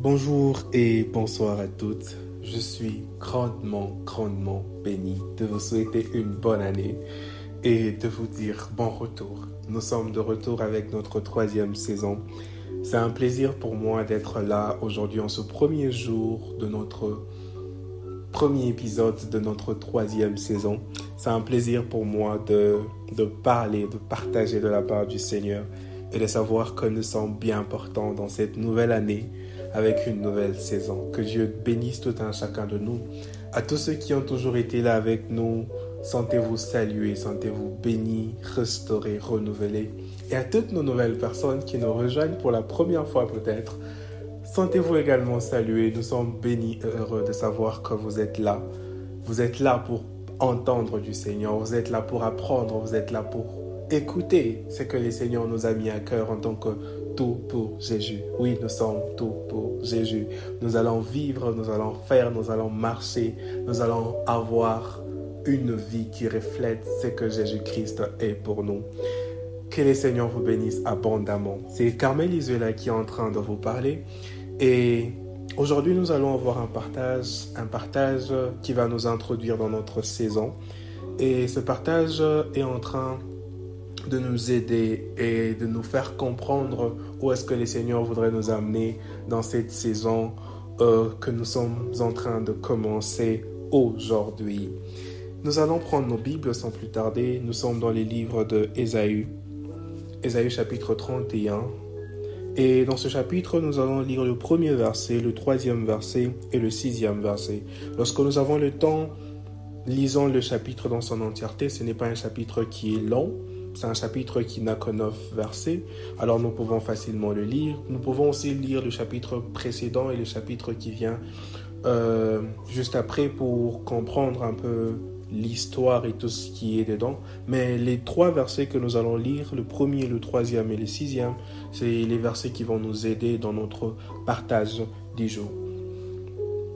Bonjour et bonsoir à toutes. Je suis grandement, grandement béni de vous souhaiter une bonne année et de vous dire bon retour. Nous sommes de retour avec notre troisième saison. C'est un plaisir pour moi d'être là aujourd'hui en ce premier jour de notre premier épisode de notre troisième saison. C'est un plaisir pour moi de, de parler, de partager de la part du Seigneur et de savoir que nous sommes bien portants dans cette nouvelle année avec une nouvelle saison. Que Dieu bénisse tout un chacun de nous. À tous ceux qui ont toujours été là avec nous, sentez-vous salués, sentez-vous bénis, restaurés, renouvelés. Et à toutes nos nouvelles personnes qui nous rejoignent pour la première fois peut-être, sentez-vous également salués. Nous sommes bénis et heureux de savoir que vous êtes là. Vous êtes là pour entendre du Seigneur, vous êtes là pour apprendre, vous êtes là pour écouter ce que le Seigneur nous a mis à cœur en tant que tout pour Jésus. Oui, nous sommes tout pour Jésus. Nous allons vivre, nous allons faire, nous allons marcher, nous allons avoir une vie qui reflète ce que Jésus-Christ est pour nous. Que le Seigneur vous bénisse abondamment. C'est Carmel Isuela qui est en train de vous parler. Et aujourd'hui, nous allons avoir un partage, un partage qui va nous introduire dans notre saison. Et ce partage est en train de nous aider et de nous faire comprendre où est-ce que le Seigneur voudrait nous amener dans cette saison euh, que nous sommes en train de commencer aujourd'hui. Nous allons prendre nos Bibles sans plus tarder. Nous sommes dans les livres de Ésaü, Ésaü chapitre 31. Et dans ce chapitre, nous allons lire le premier verset, le troisième verset et le sixième verset. Lorsque nous avons le temps, lisons le chapitre dans son entièreté. Ce n'est pas un chapitre qui est long, c'est un chapitre qui n'a que neuf versets, alors nous pouvons facilement le lire. Nous pouvons aussi lire le chapitre précédent et le chapitre qui vient euh, juste après pour comprendre un peu l'histoire et tout ce qui est dedans. Mais les trois versets que nous allons lire, le premier, le troisième et le sixième, c'est les versets qui vont nous aider dans notre partage du jour.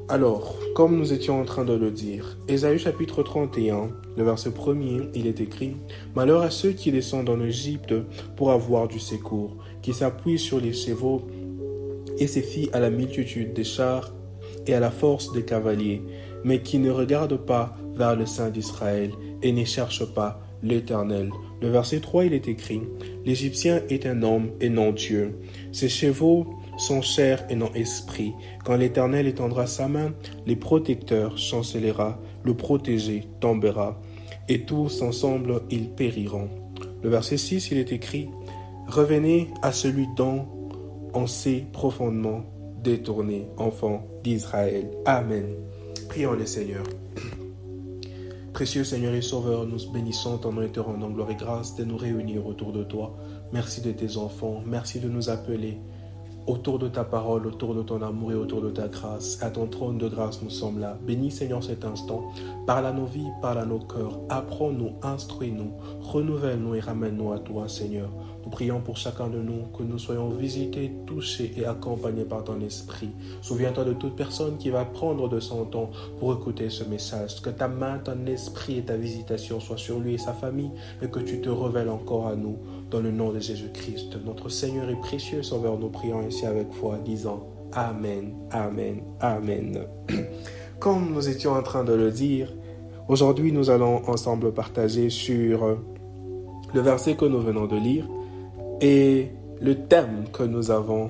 Alors, comme nous étions en train de le dire, Ésaïe chapitre 31, le verset premier, il est écrit Malheur à ceux qui descendent en Égypte pour avoir du secours, qui s'appuient sur les chevaux et se fient à la multitude des chars et à la force des cavaliers, mais qui ne regardent pas vers le Saint d'Israël et ne cherchent pas l'Éternel. Le verset 3, il est écrit L'Égyptien est un homme et non Dieu. Ses chevaux sont chair et non esprit. Quand l'Éternel étendra sa main, les protecteurs chancellera, le protégé tombera, et tous ensemble ils périront. Le verset 6, il est écrit, Revenez à celui dont on s'est profondément détourné, enfant d'Israël. Amen. Prions le Seigneur. Précieux Seigneur et Sauveur, nous bénissons ton nom et te rendons gloire et grâce de nous réunir autour de toi. Merci de tes enfants, merci de nous appeler autour de ta parole, autour de ton amour et autour de ta grâce. À ton trône de grâce, nous sommes là. Bénis Seigneur cet instant. Parle à nos vies, parle à nos cœurs. Apprends-nous, instruis-nous, renouvelle-nous et ramène-nous à toi, Seigneur. Nous prions pour chacun de nous que nous soyons visités, touchés et accompagnés par ton esprit. Souviens-toi de toute personne qui va prendre de son temps pour écouter ce message. Que ta main, ton esprit et ta visitation soient sur lui et sa famille et que tu te révèles encore à nous dans le nom de Jésus-Christ, notre Seigneur et précieux Sauveur, nous prions ainsi avec foi, disant Amen, Amen, Amen. Comme nous étions en train de le dire, aujourd'hui nous allons ensemble partager sur le verset que nous venons de lire et le thème que nous avons.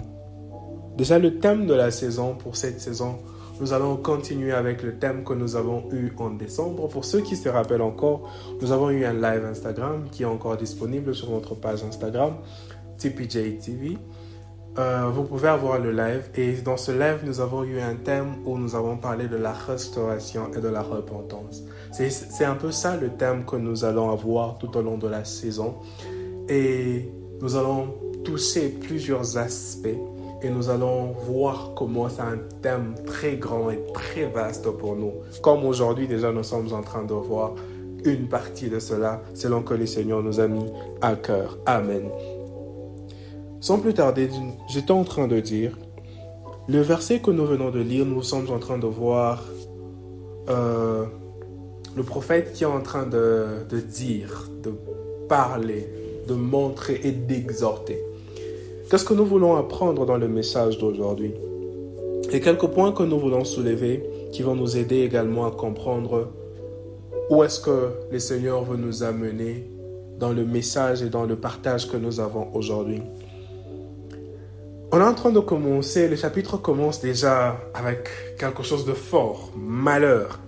Déjà le thème de la saison pour cette saison, nous allons continuer avec le thème que nous avons eu en décembre. Pour ceux qui se rappellent encore, nous avons eu un live Instagram qui est encore disponible sur notre page Instagram, TPJ TV. Euh, vous pouvez avoir le live et dans ce live, nous avons eu un thème où nous avons parlé de la restauration et de la repentance. C'est un peu ça le thème que nous allons avoir tout au long de la saison et nous allons toucher plusieurs aspects et nous allons voir comment c'est un thème très grand et très vaste pour nous. Comme aujourd'hui déjà nous sommes en train de voir une partie de cela selon que le Seigneur nous a mis à cœur. Amen. Sans plus tarder, j'étais en train de dire, le verset que nous venons de lire, nous sommes en train de voir euh, le prophète qui est en train de, de dire, de parler, de montrer et d'exhorter. Qu'est-ce que nous voulons apprendre dans le message d'aujourd'hui? Et quelques points que nous voulons soulever qui vont nous aider également à comprendre où est-ce que le Seigneur veut nous amener dans le message et dans le partage que nous avons aujourd'hui. On est en train de commencer, le chapitre commence déjà avec quelque chose de fort, malheur.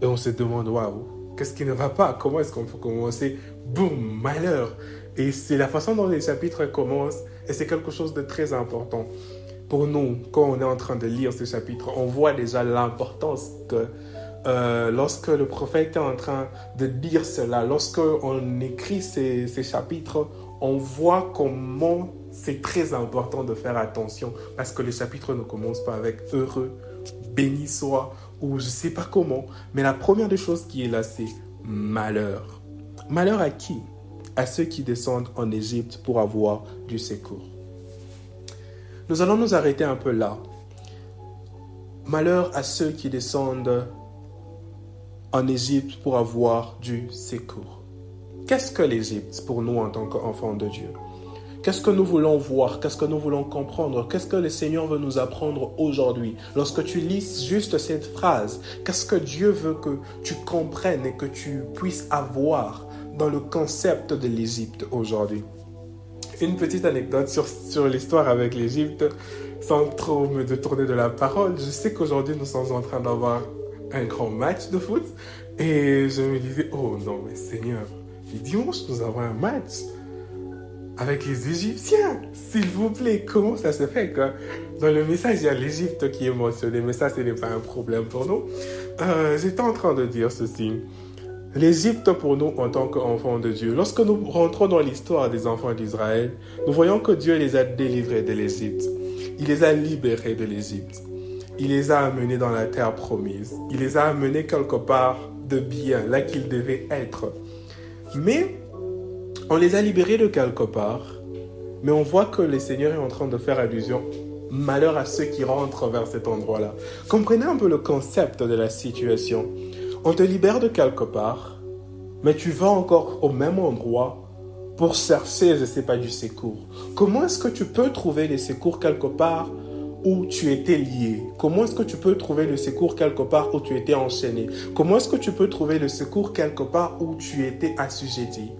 Et on se demande, waouh, qu'est-ce qui ne va pas? Comment est-ce qu'on peut commencer? Boum, malheur. Et c'est la façon dont les chapitres commencent, et c'est quelque chose de très important. Pour nous, quand on est en train de lire ce chapitre, on voit déjà l'importance que euh, lorsque le prophète est en train de dire cela, lorsque on écrit ces, ces chapitres, on voit comment c'est très important de faire attention parce que le chapitre ne commence pas avec heureux, béni soit ou je ne sais pas comment. Mais la première des choses qui est là, c'est malheur. Malheur à qui? À ceux qui descendent en Égypte pour avoir du secours. Nous allons nous arrêter un peu là. Malheur à ceux qui descendent en Égypte pour avoir du secours. Qu'est-ce que l'Égypte pour nous en tant qu'enfants de Dieu? Qu'est-ce que nous voulons voir? Qu'est-ce que nous voulons comprendre? Qu'est-ce que le Seigneur veut nous apprendre aujourd'hui? Lorsque tu lis juste cette phrase, qu'est-ce que Dieu veut que tu comprennes et que tu puisses avoir dans le concept de l'Égypte aujourd'hui Une petite anecdote sur, sur l'histoire avec l'Égypte, sans trop me détourner de la parole. Je sais qu'aujourd'hui nous sommes en train d'avoir un grand match de foot et je me disais, oh non mais Seigneur, dimanche nous avons un match avec les Égyptiens. S'il vous plaît, comment ça se fait que dans le message, il y a l'Égypte qui est mentionné, mais ça, ce n'est pas un problème pour nous. Euh, J'étais en train de dire ceci. L'Égypte pour nous en tant qu'enfants de Dieu. Lorsque nous rentrons dans l'histoire des enfants d'Israël, nous voyons que Dieu les a délivrés de l'Égypte. Il les a libérés de l'Égypte. Il les a amenés dans la terre promise. Il les a amenés quelque part de bien, là qu'ils devaient être. Mais on les a libérés de quelque part, mais on voit que le Seigneur est en train de faire allusion. Malheur à ceux qui rentrent vers cet endroit-là. Comprenez un peu le concept de la situation. On te libère de quelque part, mais tu vas encore au même endroit pour chercher, je sais pas, du secours. Comment est-ce que tu peux trouver le secours quelque part où tu étais lié? Comment est-ce que tu peux trouver le secours quelque part où tu étais enchaîné? Comment est-ce que tu peux trouver le secours quelque part où tu étais assujetti?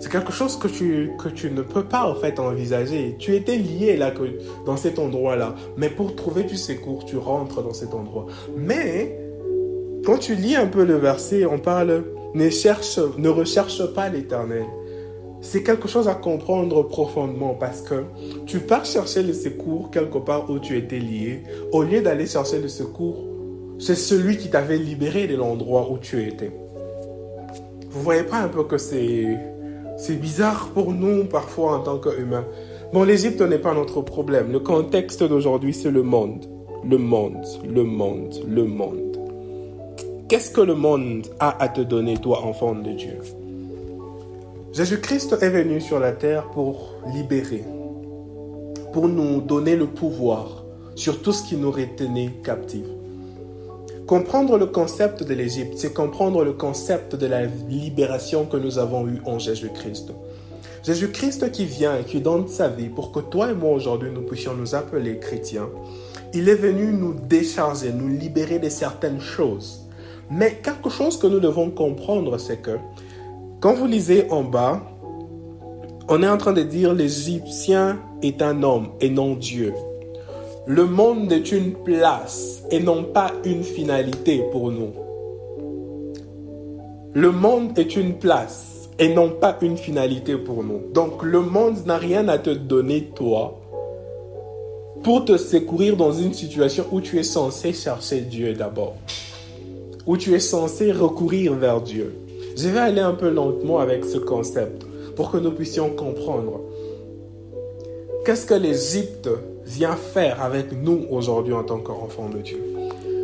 C'est quelque chose que tu, que tu ne peux pas en fait envisager. Tu étais lié là que, dans cet endroit-là. Mais pour trouver du secours, tu rentres dans cet endroit. Mais quand tu lis un peu le verset, on parle ne, cherche, ne recherche pas l'éternel. C'est quelque chose à comprendre profondément parce que tu pars chercher le secours quelque part où tu étais lié. Au lieu d'aller chercher le secours, c'est celui qui t'avait libéré de l'endroit où tu étais. Vous voyez pas un peu que c'est c'est bizarre pour nous parfois en tant qu'humains. Bon, l'Égypte n'est pas notre problème. Le contexte d'aujourd'hui, c'est le monde. Le monde, le monde, le monde. Qu'est-ce que le monde a à te donner, toi, enfant de Dieu? Jésus-Christ est venu sur la terre pour libérer, pour nous donner le pouvoir sur tout ce qui nous retenait captifs. Comprendre le concept de l'Égypte, c'est comprendre le concept de la libération que nous avons eue en Jésus-Christ. Jésus-Christ qui vient et qui donne sa vie pour que toi et moi aujourd'hui nous puissions nous appeler chrétiens, il est venu nous décharger, nous libérer de certaines choses. Mais quelque chose que nous devons comprendre, c'est que quand vous lisez en bas, on est en train de dire l'Égyptien est un homme et non Dieu. Le monde est une place et non pas une finalité pour nous. Le monde est une place et non pas une finalité pour nous. Donc le monde n'a rien à te donner, toi, pour te secourir dans une situation où tu es censé chercher Dieu d'abord. Où tu es censé recourir vers Dieu. Je vais aller un peu lentement avec ce concept pour que nous puissions comprendre. Qu'est-ce que l'Égypte vient faire avec nous aujourd'hui en tant qu'enfants de Dieu?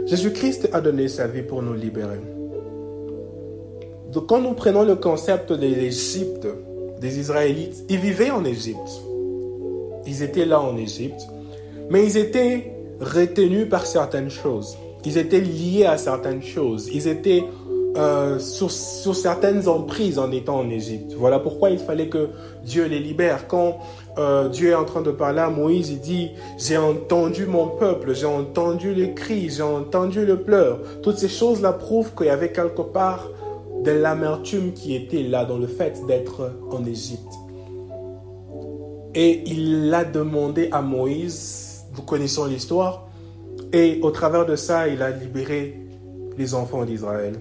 Jésus-Christ a donné sa vie pour nous libérer. Donc quand nous prenons le concept de l'Égypte, des Israélites, ils vivaient en Égypte. Ils étaient là en Égypte, mais ils étaient retenus par certaines choses. Ils étaient liés à certaines choses. Ils étaient euh, sur, certaines emprises en étant en Égypte. Voilà pourquoi il fallait que Dieu les libère. Quand euh, Dieu est en train de parler à Moïse, il dit, j'ai entendu mon peuple, j'ai entendu les cris, j'ai entendu le pleur. Toutes ces choses-là prouvent qu'il y avait quelque part de l'amertume qui était là dans le fait d'être en Égypte. Et il l'a demandé à Moïse, nous connaissons l'histoire, et au travers de ça, il a libéré les enfants d'Israël.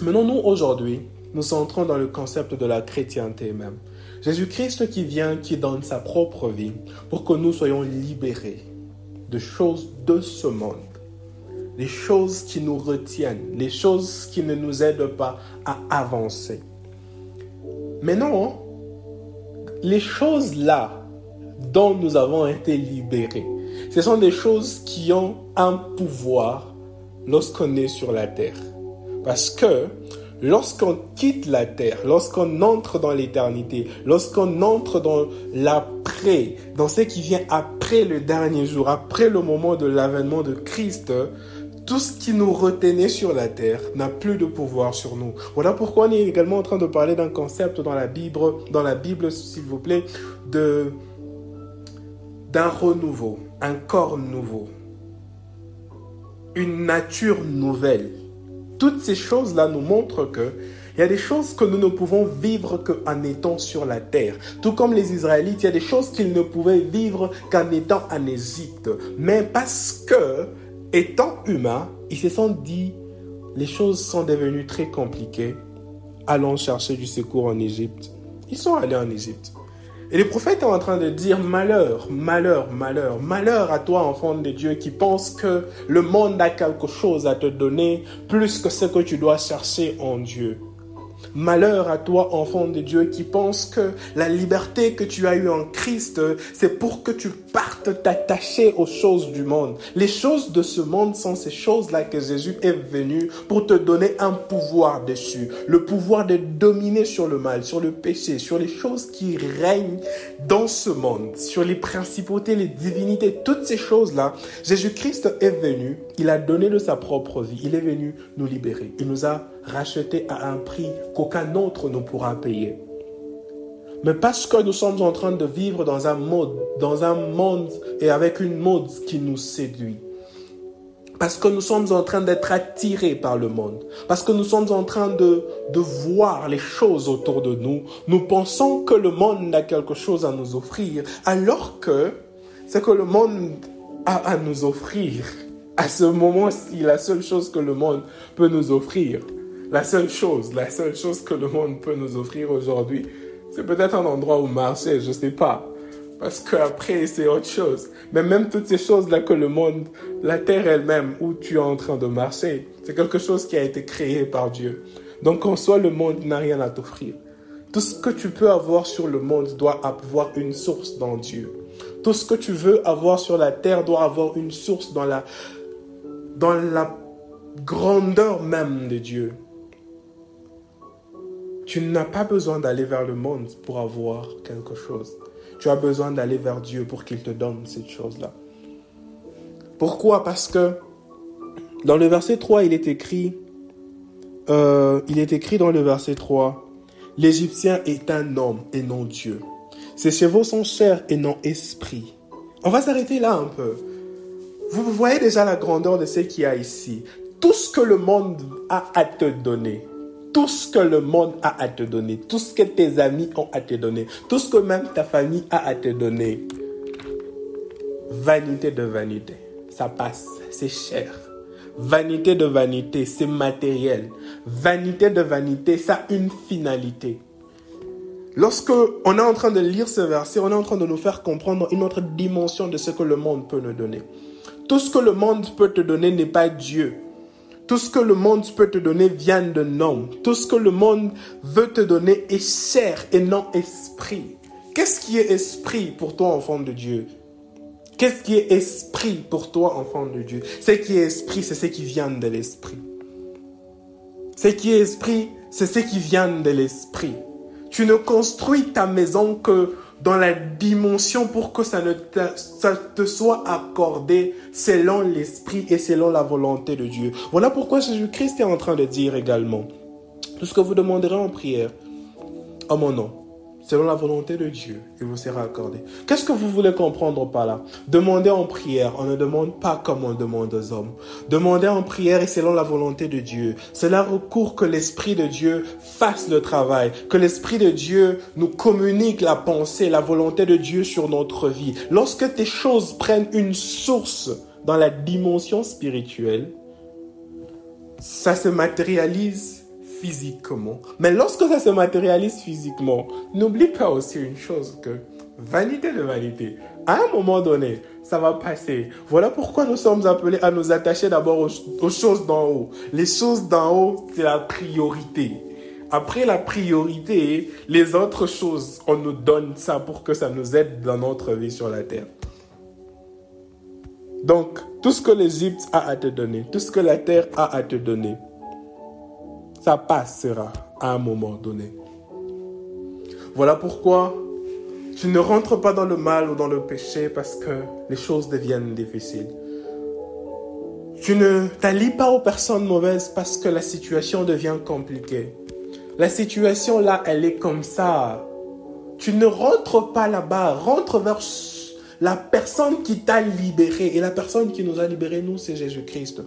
Maintenant, nous, aujourd'hui, nous entrons dans le concept de la chrétienté même. Jésus-Christ qui vient, qui donne sa propre vie pour que nous soyons libérés de choses de ce monde, les choses qui nous retiennent, les choses qui ne nous aident pas à avancer. Mais non, les choses là dont nous avons été libérés, ce sont des choses qui ont un pouvoir lorsqu'on est sur la terre. Parce que lorsqu'on quitte la terre, lorsqu'on entre dans l'éternité, lorsqu'on entre dans l'après, dans ce qui vient après le dernier jour, après le moment de l'avènement de Christ, tout ce qui nous retenait sur la terre n'a plus de pouvoir sur nous. Voilà pourquoi on est également en train de parler d'un concept dans la Bible, dans la Bible, s'il vous plaît, de d'un renouveau, un corps nouveau, une nature nouvelle. Toutes ces choses-là nous montrent que il y a des choses que nous ne pouvons vivre qu'en étant sur la terre. Tout comme les Israélites, il y a des choses qu'ils ne pouvaient vivre qu'en étant en Égypte. Mais parce que, étant humains, ils se sont dit, les choses sont devenues très compliquées. Allons chercher du secours en Égypte. Ils sont allés en Égypte. Et les prophètes sont en train de dire malheur, malheur, malheur, malheur à toi, enfant de Dieu, qui pense que le monde a quelque chose à te donner plus que ce que tu dois chercher en Dieu. Malheur à toi, enfant de Dieu, qui pense que la liberté que tu as eue en Christ, c'est pour que tu partes t'attacher aux choses du monde. Les choses de ce monde sont ces choses-là que Jésus est venu pour te donner un pouvoir dessus. Le pouvoir de dominer sur le mal, sur le péché, sur les choses qui règnent dans ce monde, sur les principautés, les divinités, toutes ces choses-là. Jésus-Christ est venu, il a donné de sa propre vie, il est venu nous libérer. Il nous a racheté à un prix qu'aucun autre ne pourra payer. Mais parce que nous sommes en train de vivre dans un monde, dans un monde et avec une mode qui nous séduit. Parce que nous sommes en train d'être attirés par le monde. Parce que nous sommes en train de, de voir les choses autour de nous. Nous pensons que le monde a quelque chose à nous offrir. Alors que ce que le monde a à nous offrir, à ce moment-ci, la seule chose que le monde peut nous offrir, la seule chose, la seule chose que le monde peut nous offrir aujourd'hui, c'est peut-être un endroit où marcher, je ne sais pas. Parce qu'après, c'est autre chose. Mais même toutes ces choses-là que le monde, la terre elle-même, où tu es en train de marcher, c'est quelque chose qui a été créé par Dieu. Donc en soi, le monde n'a rien à t'offrir. Tout ce que tu peux avoir sur le monde doit avoir une source dans Dieu. Tout ce que tu veux avoir sur la terre doit avoir une source dans la, dans la grandeur même de Dieu. Tu n'as pas besoin d'aller vers le monde pour avoir quelque chose. Tu as besoin d'aller vers Dieu pour qu'il te donne cette chose-là. Pourquoi? Parce que dans le verset 3, il est écrit, euh, il est écrit dans le verset 3, l'Égyptien est un homme et non Dieu. Ses chevaux sont chers et non esprit. On va s'arrêter là un peu. Vous voyez déjà la grandeur de ce qu'il y a ici. Tout ce que le monde a à te donner, tout ce que le monde a à te donner, tout ce que tes amis ont à te donner, tout ce que même ta famille a à te donner. Vanité de vanité, ça passe, c'est cher. Vanité de vanité, c'est matériel. Vanité de vanité, ça a une finalité. Lorsque on est en train de lire ce verset, on est en train de nous faire comprendre une autre dimension de ce que le monde peut nous donner. Tout ce que le monde peut te donner n'est pas Dieu. Tout ce que le monde peut te donner vient d'un homme. Tout ce que le monde veut te donner est chair et non esprit. Qu'est-ce qui est esprit pour toi, enfant de Dieu? Qu'est-ce qui est esprit pour toi, enfant de Dieu? Ce qui est esprit, c'est ce qui vient de l'esprit. Ce qui est esprit, c'est ce qui vient de l'esprit. Tu ne construis ta maison que dans la dimension pour que ça, ne te, soit accordé selon l'esprit et selon la volonté de Dieu. Voilà pourquoi Jésus-Christ est en train de dire également, tout ce que vous demanderez en prière, en mon nom, selon la volonté de Dieu, il vous sera accordé. Qu'est-ce que vous voulez comprendre par là? Demandez en prière, on ne demande pas comme on demande aux hommes. Demandez en prière et selon la volonté de Dieu. Cela recourt que l'Esprit de Dieu fasse le travail, que l'Esprit de Dieu nous communique la pensée, la volonté de Dieu sur notre vie. Lorsque tes choses prennent une source dans la dimension spirituelle, ça se matérialise physiquement. Mais lorsque ça se matérialise physiquement, n'oublie pas aussi une chose que vanité de vanité, à un moment donné, ça va passer. Voilà pourquoi nous sommes appelés à nous attacher d'abord aux, choses d'en haut. Les choses d'en haut, c'est la priorité. Après la priorité, les autres choses, on nous donne ça pour que ça nous aide dans notre vie sur la terre. Donc, tout ce que l'Égypte a à te donner, tout ce que la terre a à te donner, ça passera à un moment donné. Voilà pourquoi tu ne rentres pas dans le mal ou dans le péché parce que les choses deviennent difficiles. Tu ne t'allies pas aux personnes mauvaises parce que la situation devient compliquée. La situation là, elle est comme ça. Tu ne rentres pas là-bas, rentre vers la personne qui t'a libéré. Et la personne qui nous a libérés, nous, c'est Jésus-Christ.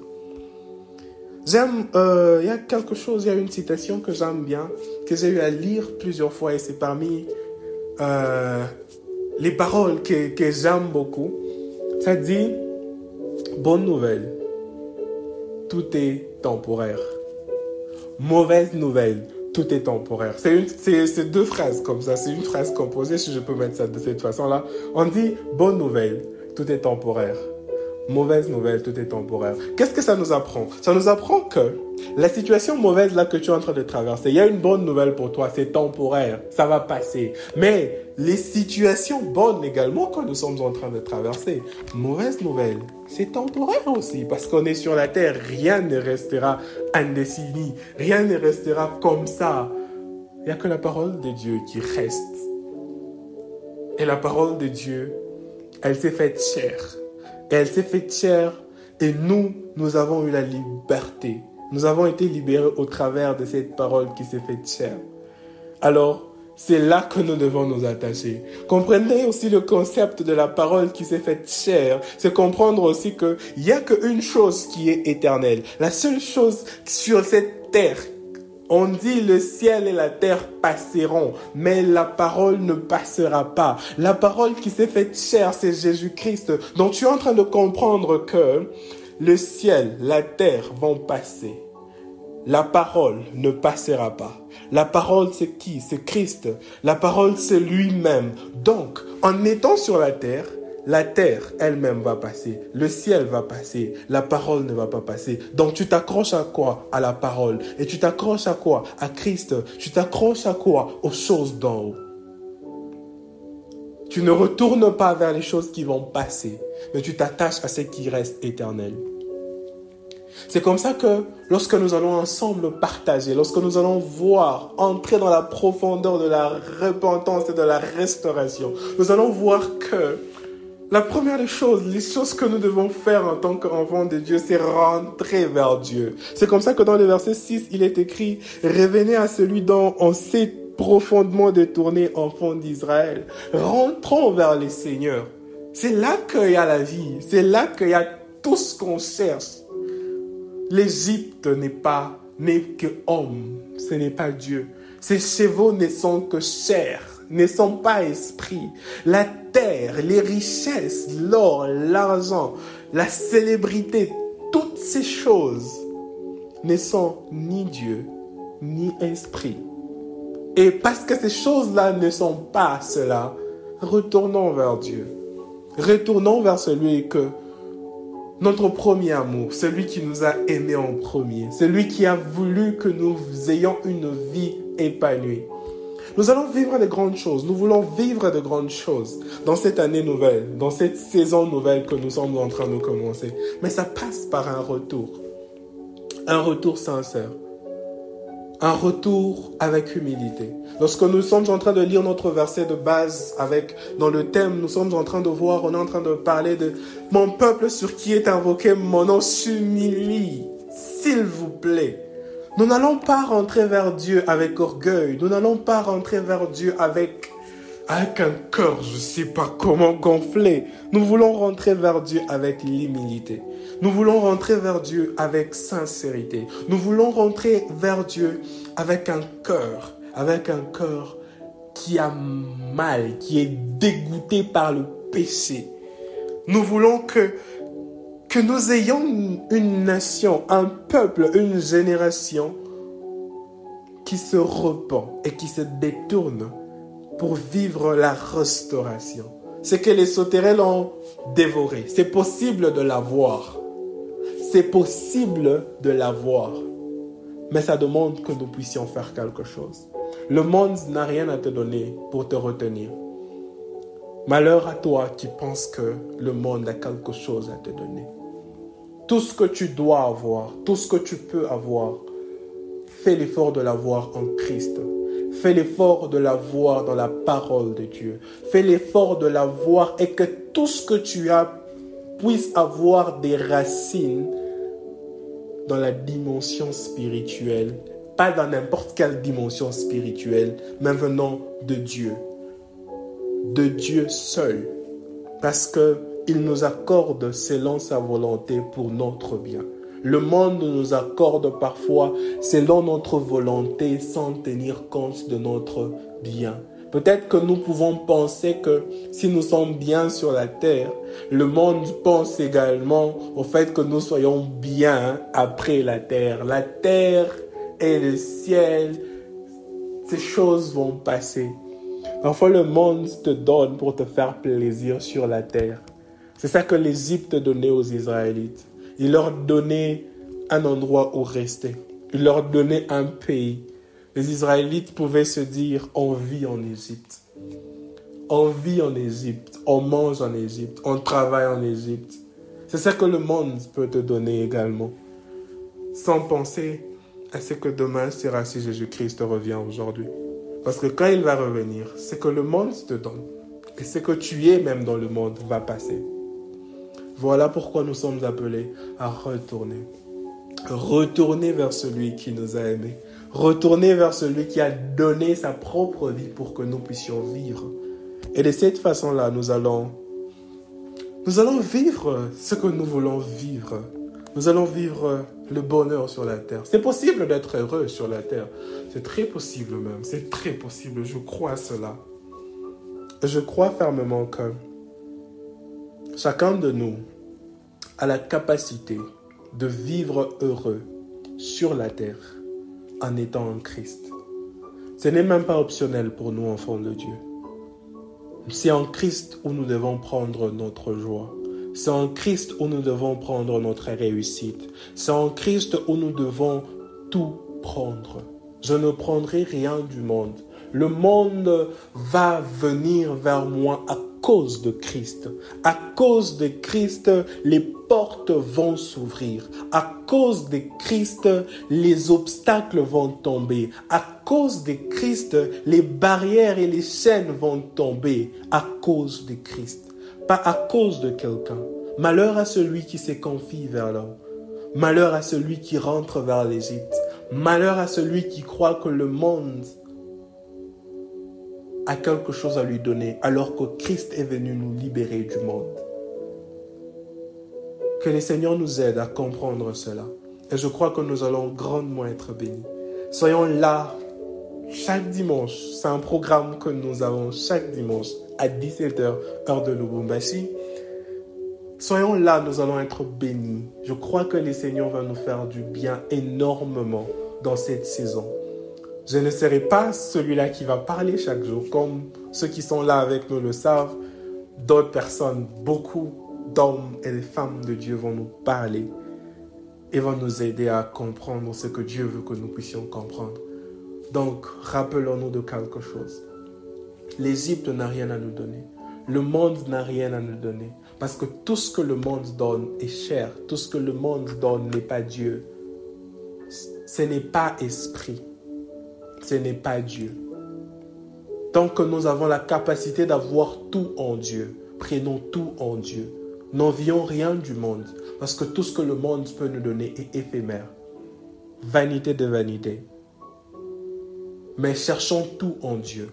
J'aime, euh, il y a quelque chose, il y a une citation que j'aime bien, que j'ai eu à lire plusieurs fois et c'est parmi euh, les paroles que, que j'aime beaucoup. Ça dit, bonne nouvelle, tout est temporaire. Mauvaise nouvelle, tout est temporaire. C'est deux phrases comme ça, c'est une phrase composée, si je peux mettre ça de cette façon-là. On dit, bonne nouvelle, tout est temporaire. Mauvaise nouvelle, tout est temporaire. Qu'est-ce que ça nous apprend? Ça nous apprend que la situation mauvaise là que tu es en train de traverser, il y a une bonne nouvelle pour toi, c'est temporaire, ça va passer. Mais les situations bonnes également que nous sommes en train de traverser, mauvaise nouvelle, c'est temporaire aussi parce qu'on est sur la terre, rien ne restera indéfini, rien ne restera comme ça. Il n'y a que la parole de Dieu qui reste. Et la parole de Dieu, elle s'est faite chère elle s'est faite chair et nous, nous avons eu la liberté. Nous avons été libérés au travers de cette parole qui s'est faite chair. Alors, c'est là que nous devons nous attacher. Comprenez aussi le concept de la parole qui s'est faite chair. C'est comprendre aussi qu'il n'y a qu'une chose qui est éternelle. La seule chose sur cette terre on dit le ciel et la terre passeront, mais la parole ne passera pas. La parole qui s'est faite chair, c'est Jésus-Christ. Donc tu es en train de comprendre que le ciel, la terre vont passer. La parole ne passera pas. La parole, c'est qui? C'est Christ. La parole, c'est lui-même. Donc, en étant sur la terre, la terre elle-même va passer, le ciel va passer, la parole ne va pas passer. Donc tu t'accroches à quoi? À la parole. Et tu t'accroches à quoi? À Christ. Tu t'accroches à quoi? Aux choses d'en haut. Tu ne retournes pas vers les choses qui vont passer, mais tu t'attaches à ce qui reste éternel. C'est comme ça que lorsque nous allons ensemble partager, lorsque nous allons voir, entrer dans la profondeur de la repentance et de la restauration, nous allons voir que la première des choses, les choses que nous devons faire en tant qu'enfants de Dieu, c'est rentrer vers Dieu. C'est comme ça que dans le verset 6, il est écrit, revenez à celui dont on s'est profondément détourné, enfants d'Israël. Rentrons vers les seigneurs. C'est là qu'il y a la vie. C'est là qu'il y a tout ce qu'on cherche. L'Égypte n'est pas, n'est que homme. Ce n'est pas Dieu. Ces chevaux ne sont que chair ne sont pas esprit. La terre, les richesses, l'or, l'argent, la célébrité, toutes ces choses ne sont ni Dieu, ni esprit. Et parce que ces choses-là ne sont pas cela, retournons vers Dieu. Retournons vers celui que notre premier amour, celui qui nous a aimés en premier, celui qui a voulu que nous ayons une vie épanouie. Nous allons vivre de grandes choses. Nous voulons vivre de grandes choses dans cette année nouvelle, dans cette saison nouvelle que nous sommes en train de commencer. Mais ça passe par un retour. Un retour sincère. un retour avec humilité. Lorsque nous sommes en train de lire notre verset de base avec, dans le thème, nous sommes en train de voir, on est en train de parler de mon peuple sur qui est invoqué mon nom s'humilie. S'il vous plaît. Nous n'allons pas rentrer vers Dieu avec orgueil. Nous n'allons pas rentrer vers Dieu avec, avec un cœur, je sais pas comment gonfler. Nous voulons rentrer vers Dieu avec l'humilité. Nous voulons rentrer vers Dieu avec sincérité. Nous voulons rentrer vers Dieu avec un cœur, avec un cœur qui a mal, qui est dégoûté par le péché. Nous voulons que, que nous ayons une nation, un peuple, une génération qui se repent et qui se détourne pour vivre la restauration. C'est que les sauterelles ont dévoré. C'est possible de l'avoir. C'est possible de l'avoir, mais ça demande que nous puissions faire quelque chose. Le monde n'a rien à te donner pour te retenir. Malheur à toi qui penses que le monde a quelque chose à te donner. Tout ce que tu dois avoir, tout ce que tu peux avoir, fais l'effort de l'avoir en Christ. Fais l'effort de l'avoir dans la parole de Dieu. Fais l'effort de l'avoir et que tout ce que tu as puisse avoir des racines dans la dimension spirituelle, pas dans n'importe quelle dimension spirituelle, mais venant de Dieu, de Dieu seul, parce que il nous accorde selon sa volonté pour notre bien. Le monde nous accorde parfois selon notre volonté sans tenir compte de notre bien. Peut-être que nous pouvons penser que si nous sommes bien sur la terre, le monde pense également au fait que nous soyons bien après la terre. La terre et le ciel, ces choses vont passer. Parfois le monde te donne pour te faire plaisir sur la terre. C'est ça que l'Égypte donnait aux Israélites. Il leur donnait un endroit où rester. Il leur donnait un pays les Israélites pouvaient se dire, on vit en Égypte. On vit en Égypte, on mange en Égypte, on travaille en Égypte. C'est ça que le monde peut te donner également. Sans penser à ce que demain sera si Jésus-Christ revient aujourd'hui. Parce que quand il va revenir, ce que le monde te donne et ce que tu es même dans le monde va passer. Voilà pourquoi nous sommes appelés à retourner. Retourner vers celui qui nous a aimés retourner vers celui qui a donné sa propre vie pour que nous puissions vivre. Et de cette façon-là, nous allons, nous allons vivre ce que nous voulons vivre. Nous allons vivre le bonheur sur la terre. C'est possible d'être heureux sur la terre. C'est très possible même. C'est très possible. Je crois à cela. Je crois fermement que chacun de nous a la capacité de vivre heureux sur la terre en étant en Christ. Ce n'est même pas optionnel pour nous, enfants de Dieu. C'est en Christ où nous devons prendre notre joie. C'est en Christ où nous devons prendre notre réussite. C'est en Christ où nous devons tout prendre. Je ne prendrai rien du monde. Le monde va venir vers moi à cause de Christ. À cause de Christ, les portes vont s'ouvrir. À cause de Christ, les obstacles vont tomber. À cause de Christ, les barrières et les chaînes vont tomber. À cause de Christ. Pas à cause de quelqu'un. Malheur à celui qui se confie vers l'homme. Malheur à celui qui rentre vers l'Égypte. Malheur à celui qui croit que le monde a quelque chose à lui donner alors que Christ est venu nous libérer du monde. Que le Seigneur nous aide à comprendre cela. Et je crois que nous allons grandement être bénis. Soyons là chaque dimanche. C'est un programme que nous avons chaque dimanche à 17h, heure de Lubumbashi. Soyons là, nous allons être bénis. Je crois que le Seigneur va nous faire du bien énormément dans cette saison. Je ne serai pas celui-là qui va parler chaque jour, comme ceux qui sont là avec nous le savent. D'autres personnes, beaucoup d'hommes et de femmes de Dieu vont nous parler et vont nous aider à comprendre ce que Dieu veut que nous puissions comprendre. Donc, rappelons-nous de quelque chose. L'Égypte n'a rien à nous donner. Le monde n'a rien à nous donner. Parce que tout ce que le monde donne est cher. Tout ce que le monde donne n'est pas Dieu. Ce n'est pas esprit. Ce n'est pas Dieu. Tant que nous avons la capacité d'avoir tout en Dieu, prenons tout en Dieu. N'envions rien du monde, parce que tout ce que le monde peut nous donner est éphémère. Vanité de vanité. Mais cherchons tout en Dieu.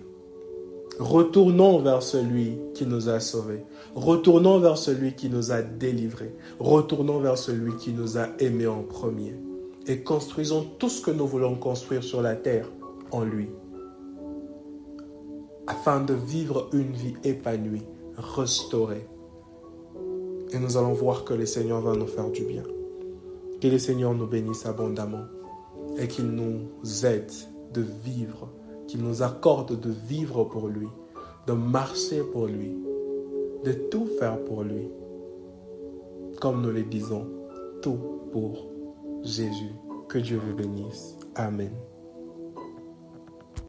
Retournons vers celui qui nous a sauvés. Retournons vers celui qui nous a délivrés. Retournons vers celui qui nous a aimés en premier. Et construisons tout ce que nous voulons construire sur la terre lui. Afin de vivre une vie épanouie, restaurée. Et nous allons voir que le Seigneur va nous faire du bien. Que le Seigneur nous bénisse abondamment et qu'il nous aide de vivre qu'il nous accorde de vivre pour lui, de marcher pour lui, de tout faire pour lui. Comme nous le disons, tout pour Jésus. Que Dieu vous bénisse. Amen.